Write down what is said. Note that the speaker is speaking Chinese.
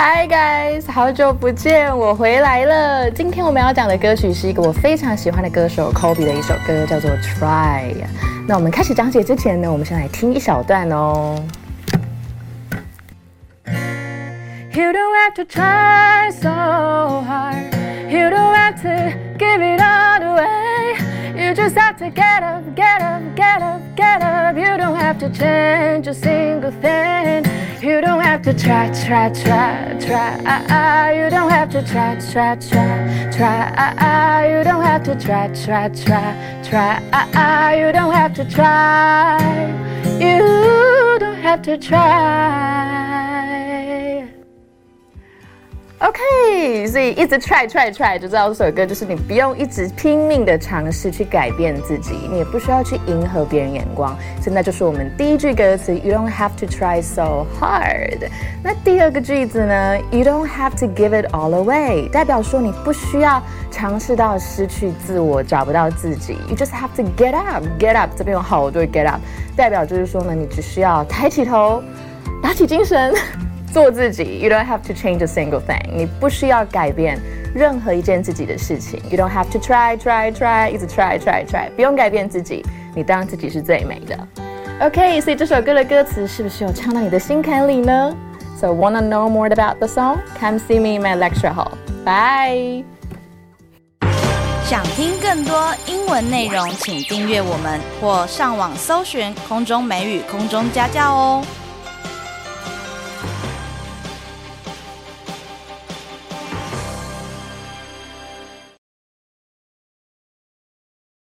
Hi guys，好久不见，我回来了。今天我们要讲的歌曲是一个我非常喜欢的歌手 Kobe 的一首歌，叫做《Try》。那我们开始讲解之前呢，我们先来听一小段哦。You don't have to try so hard. You don't have to give it all away. You just have to get up, get up, get up, get up. You don't have to change a single thing. You don't have to try, try, try, try. You don't have to try, try, try, try. You don't have to try, try, try, try. You don't have to try. You don't have to try. OK，所以一直 try try try 就知道这首歌就是你不用一直拼命的尝试去改变自己，你也不需要去迎合别人眼光。现在就是我们第一句歌词，You don't have to try so hard。那第二个句子呢，You don't have to give it all away，代表说你不需要尝试到失去自我，找不到自己。You just have to get up，get up。这边有好多 get up，代表就是说呢，你只需要抬起头，打起精神。做自己，You don't have to change a single thing。你不需要改变任何一件自己的事情。You don't have to try, try, try，一直 try, try, try，不用改变自己，你当自己是最美的。OK，所以这首歌的歌词是不是有唱到你的心坎里呢？So wanna know more about the song? Come see me in my lecture hall. Bye. 想听更多英文内容，请订阅我们或上网搜寻空中美语空中家教哦。